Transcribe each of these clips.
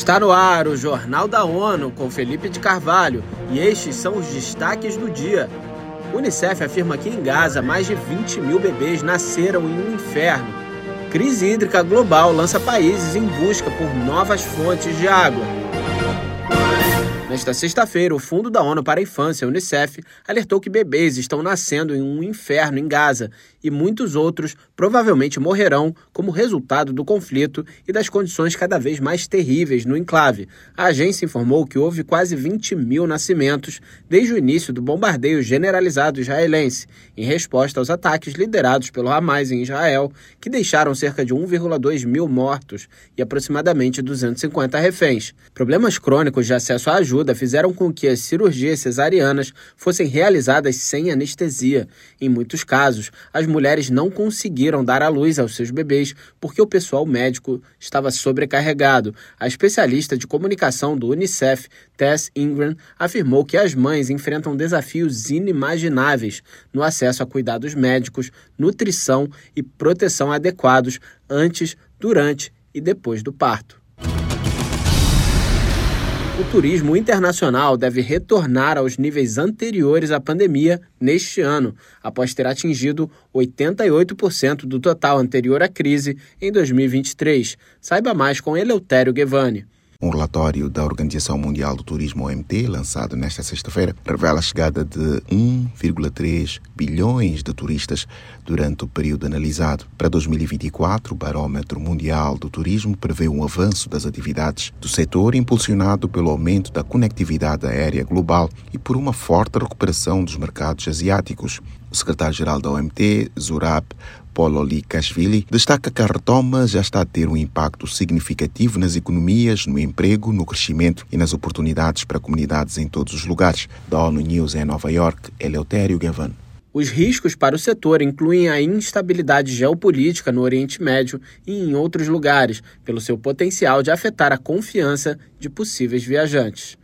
Está no ar o Jornal da ONU com Felipe de Carvalho e estes são os destaques do dia. O Unicef afirma que em Gaza mais de 20 mil bebês nasceram em um inferno. Crise hídrica global lança países em busca por novas fontes de água. Nesta sexta-feira, o Fundo da ONU para a Infância, Unicef, alertou que bebês estão nascendo em um inferno em Gaza e muitos outros provavelmente morrerão como resultado do conflito e das condições cada vez mais terríveis no enclave. A agência informou que houve quase 20 mil nascimentos desde o início do bombardeio generalizado israelense, em resposta aos ataques liderados pelo Hamas em Israel, que deixaram cerca de 1,2 mil mortos e aproximadamente 250 reféns. Problemas crônicos de acesso à ajuda ajuda fizeram com que as cirurgias cesarianas fossem realizadas sem anestesia. Em muitos casos, as mulheres não conseguiram dar à luz aos seus bebês porque o pessoal médico estava sobrecarregado. A especialista de comunicação do Unicef, Tess Ingram, afirmou que as mães enfrentam desafios inimagináveis no acesso a cuidados médicos, nutrição e proteção adequados antes, durante e depois do parto. O turismo internacional deve retornar aos níveis anteriores à pandemia neste ano, após ter atingido 88% do total anterior à crise em 2023. Saiba mais com Eleutério Guevani. Um relatório da Organização Mundial do Turismo OMT, lançado nesta sexta-feira, revela a chegada de 1,3 bilhões de turistas durante o período analisado. Para 2024, o Barómetro Mundial do Turismo prevê um avanço das atividades do setor impulsionado pelo aumento da conectividade aérea global e por uma forte recuperação dos mercados asiáticos. O secretário-geral da OMT, Zurab Likashvili, destaca que a retoma já está a ter um impacto significativo nas economias, no emprego, no crescimento e nas oportunidades para comunidades em todos os lugares. Da ONU News em Nova York, Eleutério Gavan. Os riscos para o setor incluem a instabilidade geopolítica no Oriente Médio e em outros lugares, pelo seu potencial de afetar a confiança de possíveis viajantes.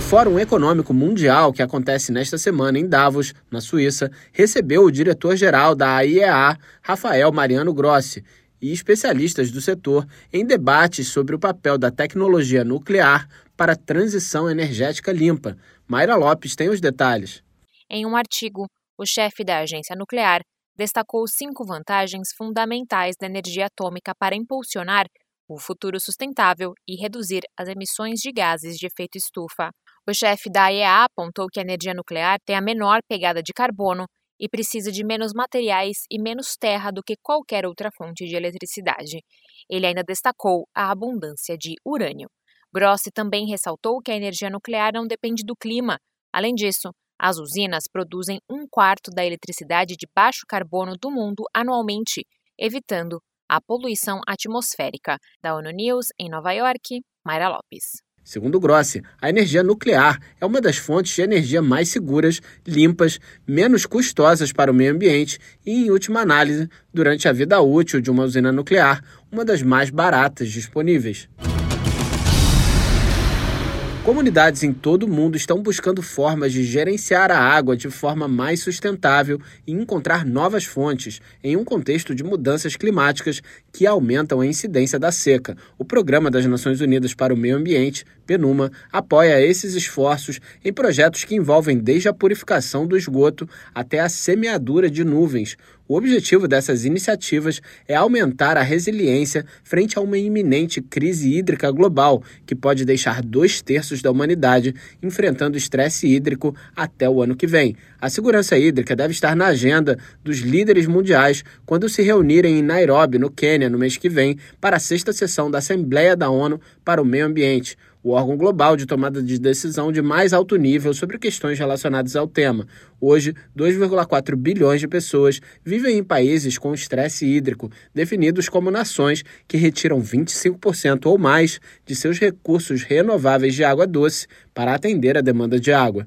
Fórum Econômico Mundial, que acontece nesta semana em Davos, na Suíça, recebeu o diretor-geral da AIEA, Rafael Mariano Grossi, e especialistas do setor em debates sobre o papel da tecnologia nuclear para a transição energética limpa. Mayra Lopes tem os detalhes. Em um artigo, o chefe da agência nuclear destacou cinco vantagens fundamentais da energia atômica para impulsionar o futuro sustentável e reduzir as emissões de gases de efeito estufa. O chefe da IEA apontou que a energia nuclear tem a menor pegada de carbono e precisa de menos materiais e menos terra do que qualquer outra fonte de eletricidade. Ele ainda destacou a abundância de urânio. Grossi também ressaltou que a energia nuclear não depende do clima. Além disso, as usinas produzem um quarto da eletricidade de baixo carbono do mundo anualmente, evitando a poluição atmosférica. Da ONU News, em Nova York, Mayra Lopes. Segundo Grossi, a energia nuclear é uma das fontes de energia mais seguras, limpas, menos custosas para o meio ambiente e, em última análise, durante a vida útil de uma usina nuclear, uma das mais baratas disponíveis. Comunidades em todo o mundo estão buscando formas de gerenciar a água de forma mais sustentável e encontrar novas fontes em um contexto de mudanças climáticas que aumentam a incidência da seca. O Programa das Nações Unidas para o Meio Ambiente, PNUMA, apoia esses esforços em projetos que envolvem desde a purificação do esgoto até a semeadura de nuvens, o objetivo dessas iniciativas é aumentar a resiliência frente a uma iminente crise hídrica global, que pode deixar dois terços da humanidade enfrentando estresse hídrico até o ano que vem. A segurança hídrica deve estar na agenda dos líderes mundiais quando se reunirem em Nairobi, no Quênia, no mês que vem, para a sexta sessão da Assembleia da ONU para o Meio Ambiente o órgão global de tomada de decisão de mais alto nível sobre questões relacionadas ao tema. Hoje, 2,4 bilhões de pessoas vivem em países com estresse hídrico, definidos como nações que retiram 25% ou mais de seus recursos renováveis de água doce para atender a demanda de água.